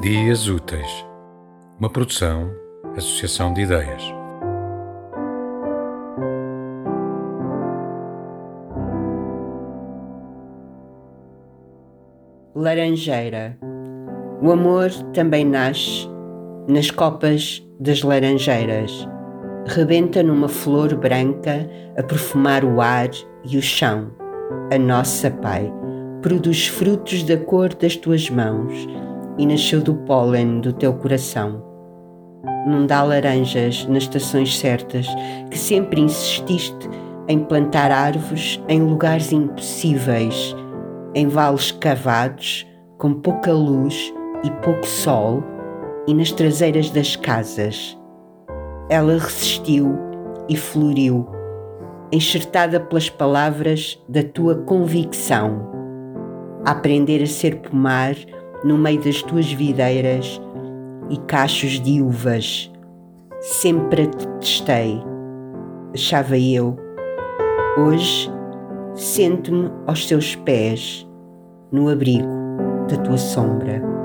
Dias Úteis, uma produção, associação de ideias. Laranjeira. O amor também nasce nas copas das laranjeiras. Rebenta numa flor branca a perfumar o ar e o chão. A nossa Pai produz frutos da cor das tuas mãos e nasceu do pólen do teu coração. Não dá laranjas nas estações certas, que sempre insististe em plantar árvores em lugares impossíveis, em vales cavados, com pouca luz e pouco sol, e nas traseiras das casas. Ela resistiu e floriu, enxertada pelas palavras da tua convicção. A aprender a ser pomar no meio das tuas videiras e cachos de uvas. Sempre a detestei, achava eu. Hoje sento-me aos teus pés, no abrigo da tua sombra.